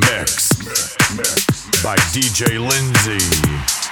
mix. By DJ Lindsay.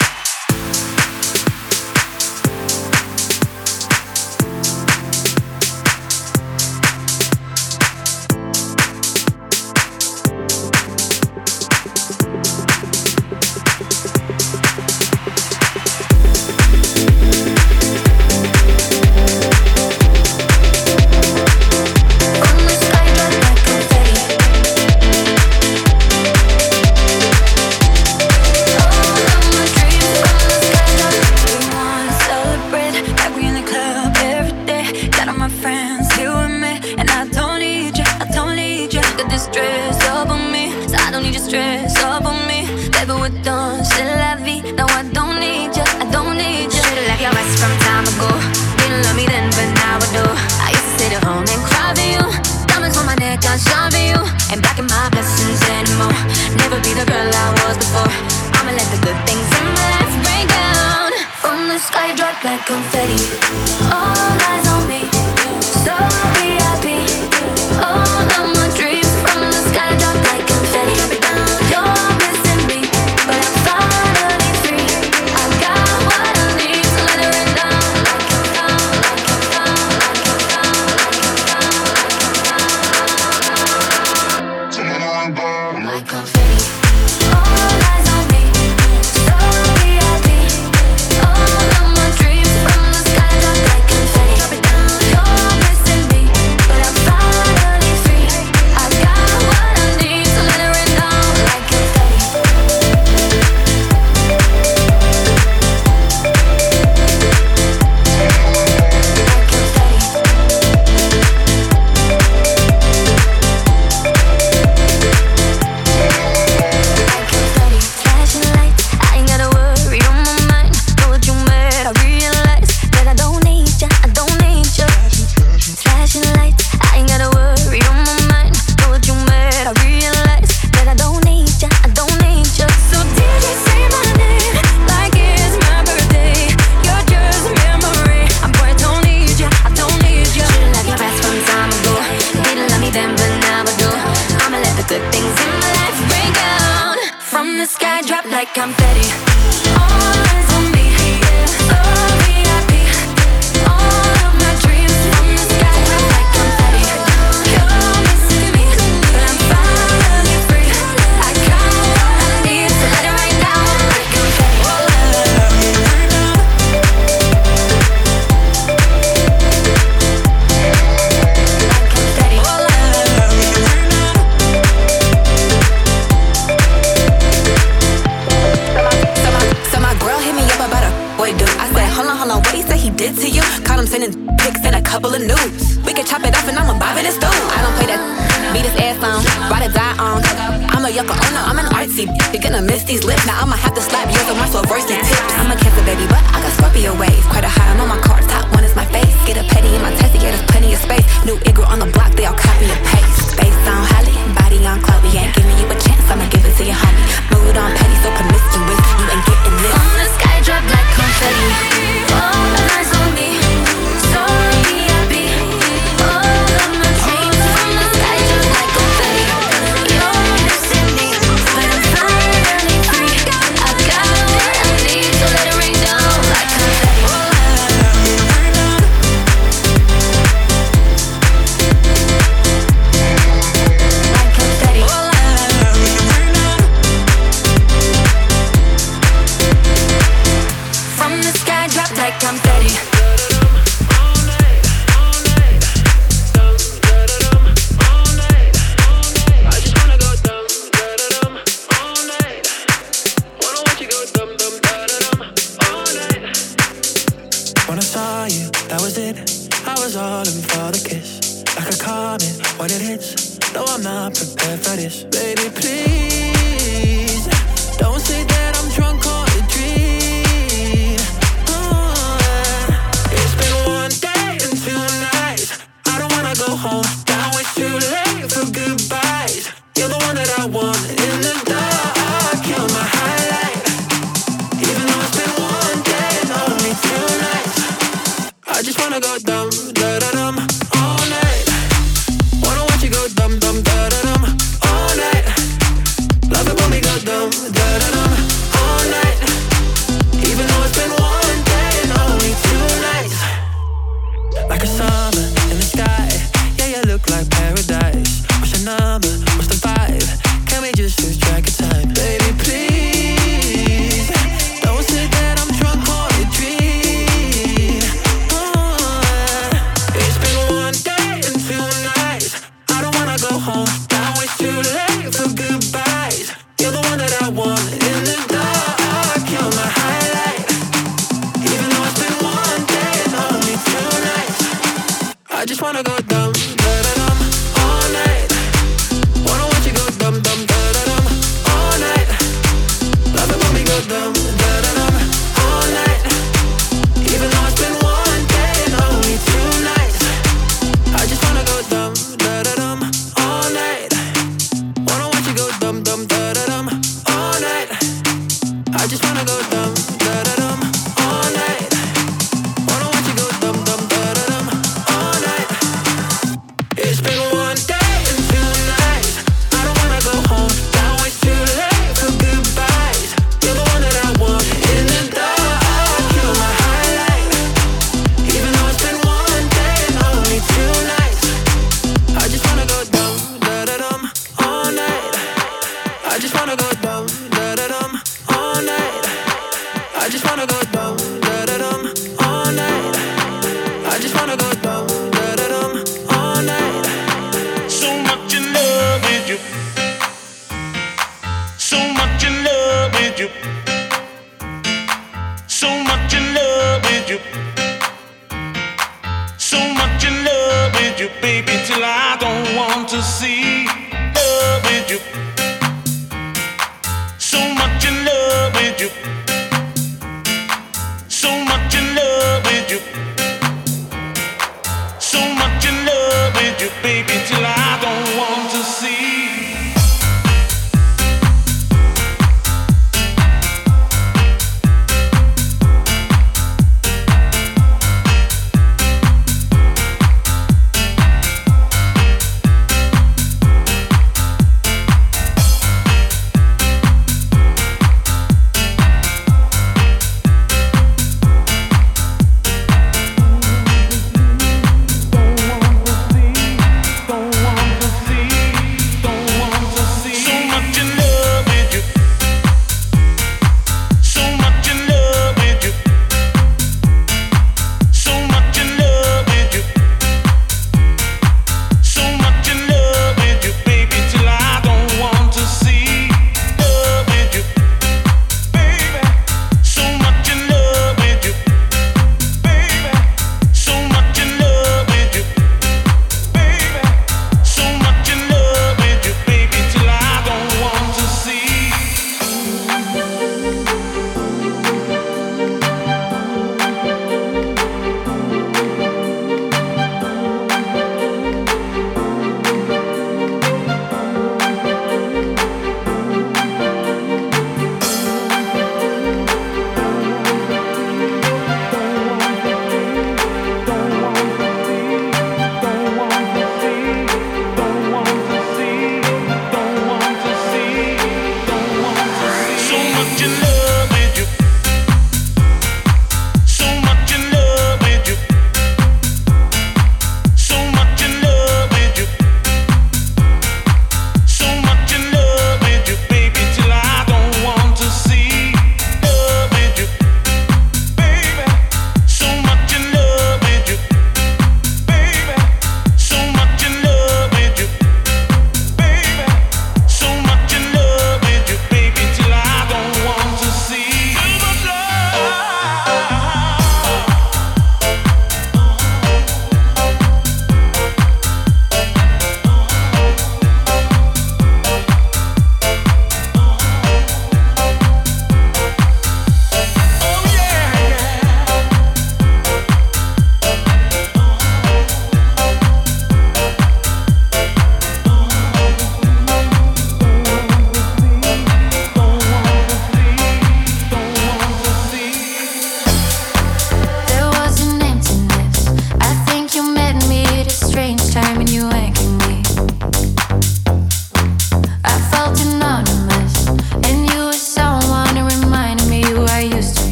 you.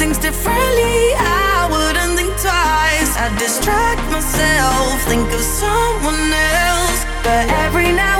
things differently, I wouldn't think twice. I distract myself, think of someone else, but every now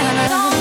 planet.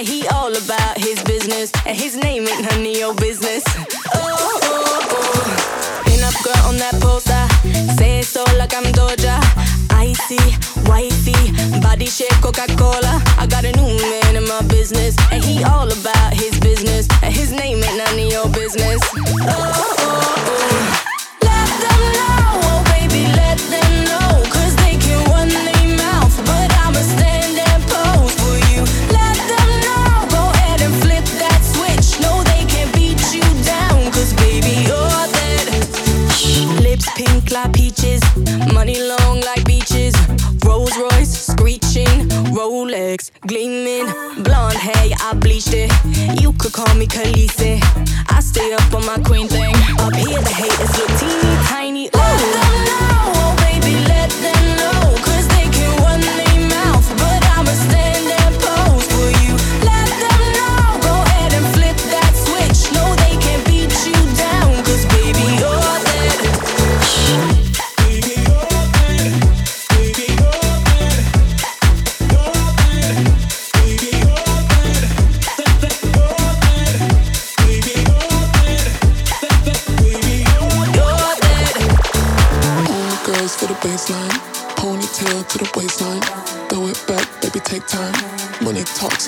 And he all about his business. And his name ain't none of your business. Oh, oh, oh. Pin up girl on that poster. Say so like I'm Doja. Icy, wifey, body shape Coca Cola. I got a new man in my business. And he all about his business. And his name ain't none of your business. Oh, oh, oh. like peaches, money long like beaches. Rolls Royce screeching, Rolex gleaming. Blonde hair, I bleached it. You could call me Khaleesi. I stay up on my queen thing. Up here, the haters look teeny.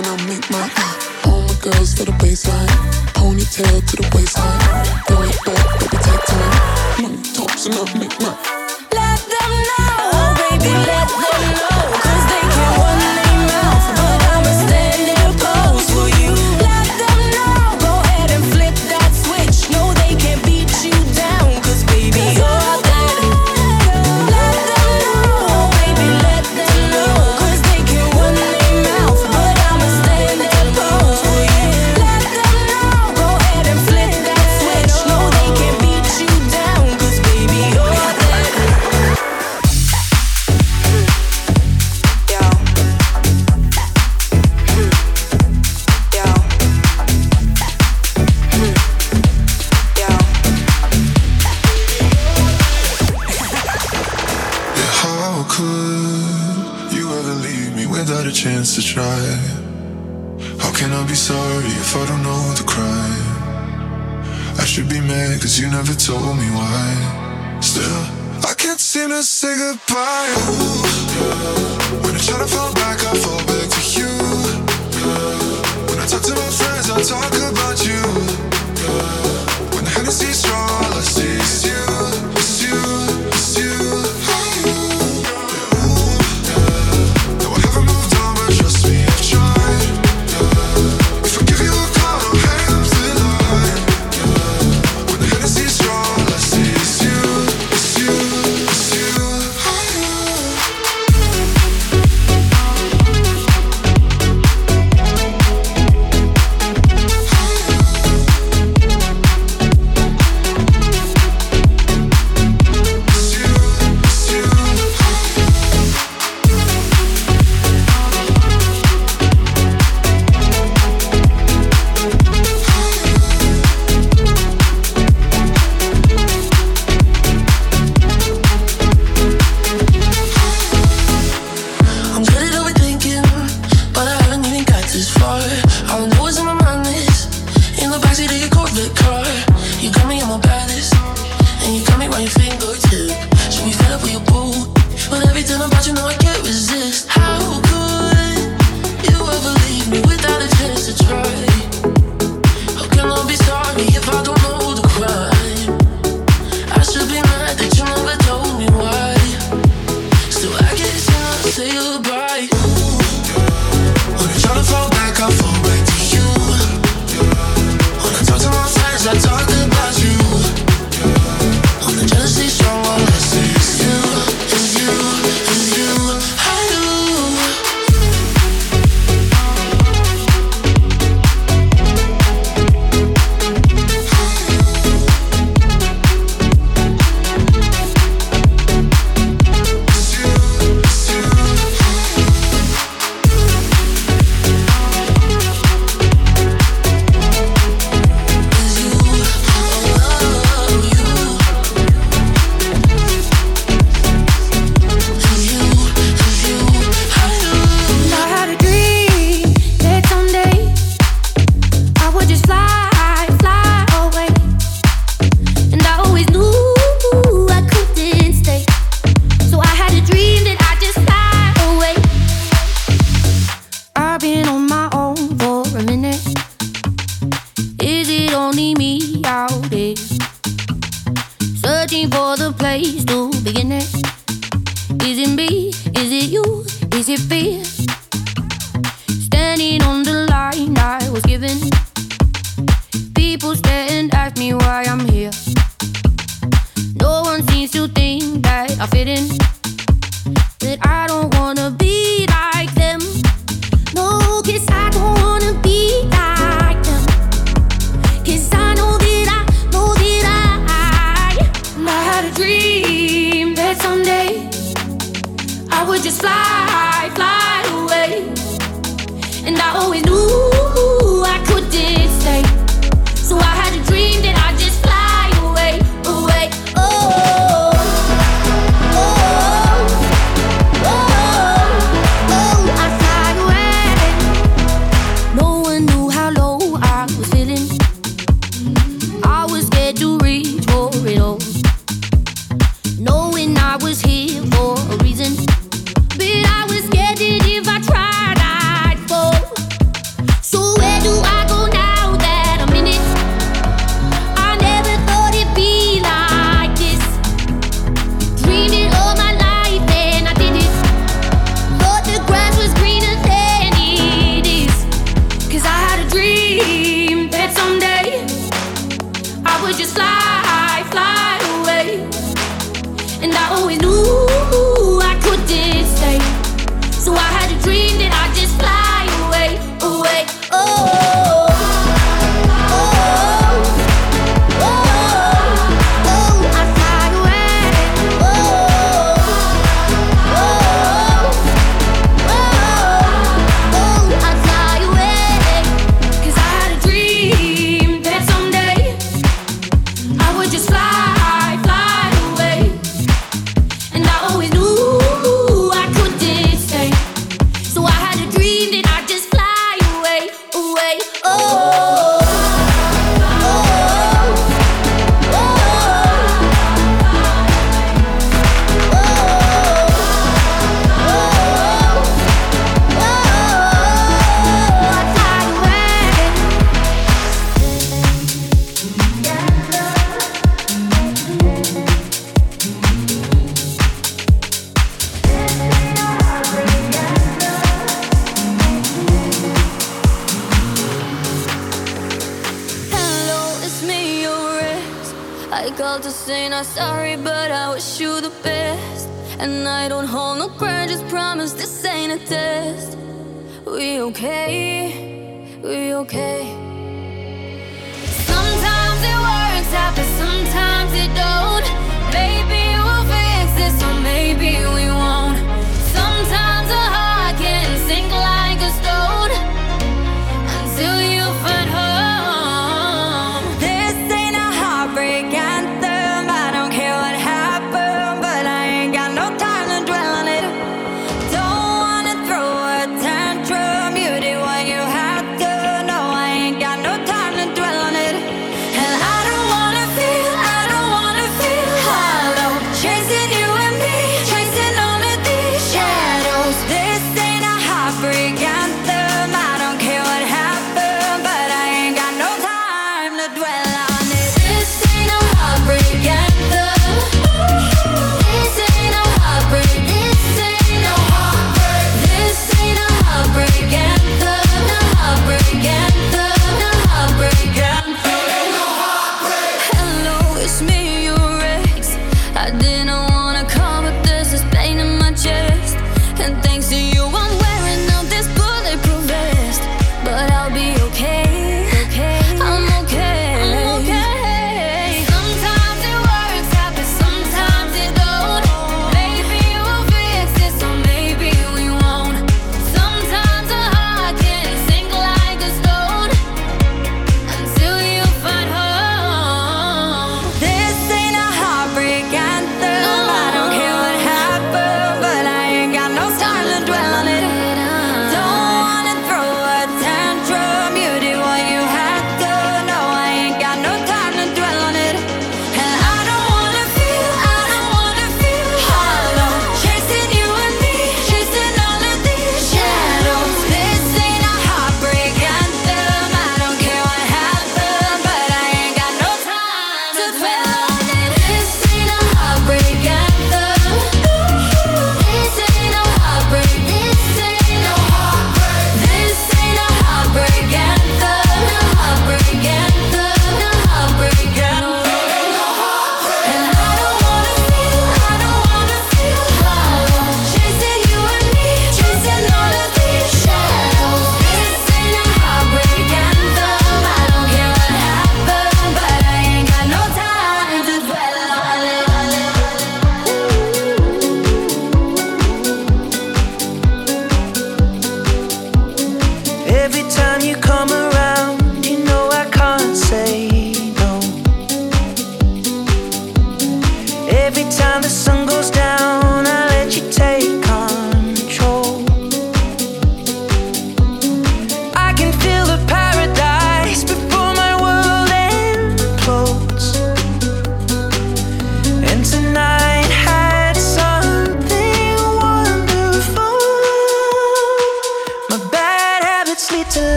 and I'll make my eye. All my girls to the baseline, ponytail to the waistline. Going back, baby, take time. Money talks and I'm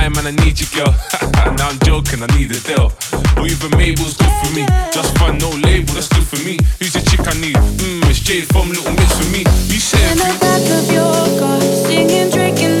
Lie, man, I need you, girl. now I'm joking, I need a deal. Or even Mabel's good for me. Just fun, no label, that's good for me. Who's the chick I need? Mmm, it's Jade from Little Mix for me. You said. In the back of your car, singing, drinking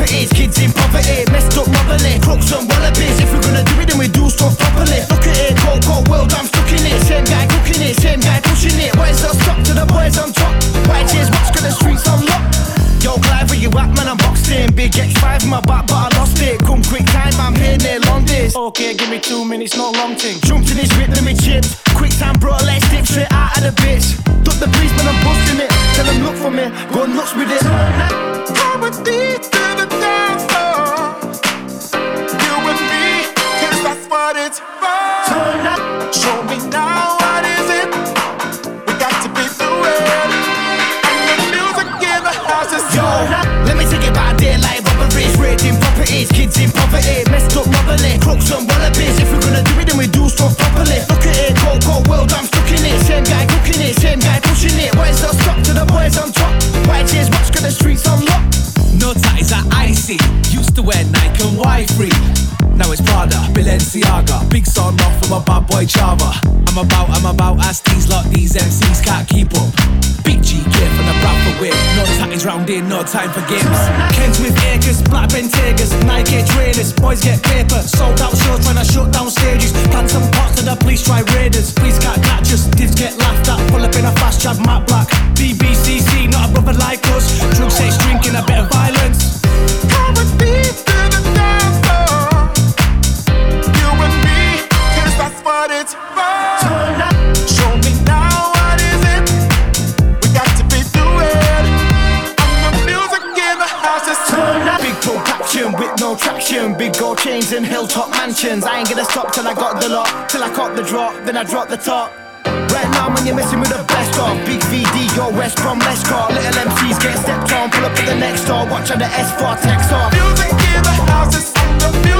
properties, kids in poverty, messed up motherly, crooks and wallabies. If we're gonna do it, then we do stuff properly. Look at it, go, go, world, I'm stuck in it. Same guy cooking it, same guy pushing it. Where's the stop to the boys on top? White chairs, watch, got the streets unlocked. Yo, Clive, where you at, man? I'm boxed in. Big X5 in my back, but I lost it. Come quick time, I'm here near London. Okay, give me two minutes, not long thing. Jump time for games. With drop, then I drop the top. Right now, man, you're messing with the best of. Big VD, your West Brom, let's call Little MCs get stepped on, pull up at the next door. Watch on the S4 text off. Music in the house, the music